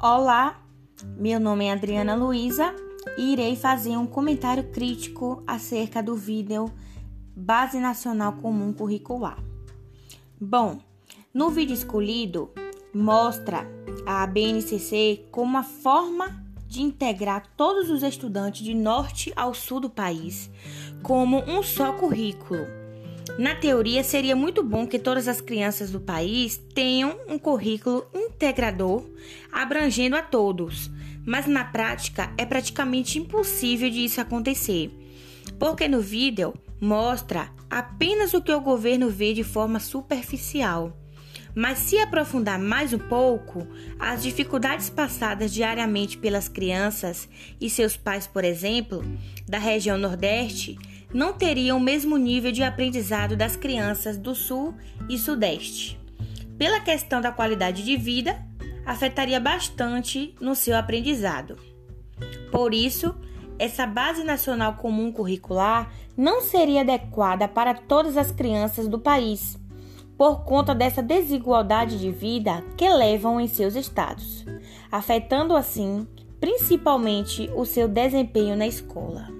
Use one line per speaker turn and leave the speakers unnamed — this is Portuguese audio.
Olá, meu nome é Adriana Luiza e irei fazer um comentário crítico acerca do vídeo Base Nacional Comum Curricular. Bom, no vídeo escolhido, mostra a BNCC como uma forma de integrar todos os estudantes de norte ao sul do país como um só currículo. Na teoria, seria muito bom que todas as crianças do país tenham um currículo integrador abrangendo a todos, mas na prática é praticamente impossível de isso acontecer, porque no vídeo mostra apenas o que o governo vê de forma superficial. Mas se aprofundar mais um pouco, as dificuldades passadas diariamente pelas crianças e seus pais, por exemplo, da região Nordeste, não teriam o mesmo nível de aprendizado das crianças do Sul e Sudeste. Pela questão da qualidade de vida, afetaria bastante no seu aprendizado. Por isso, essa base nacional comum curricular não seria adequada para todas as crianças do país, por conta dessa desigualdade de vida que levam em seus estados, afetando assim principalmente o seu desempenho na escola.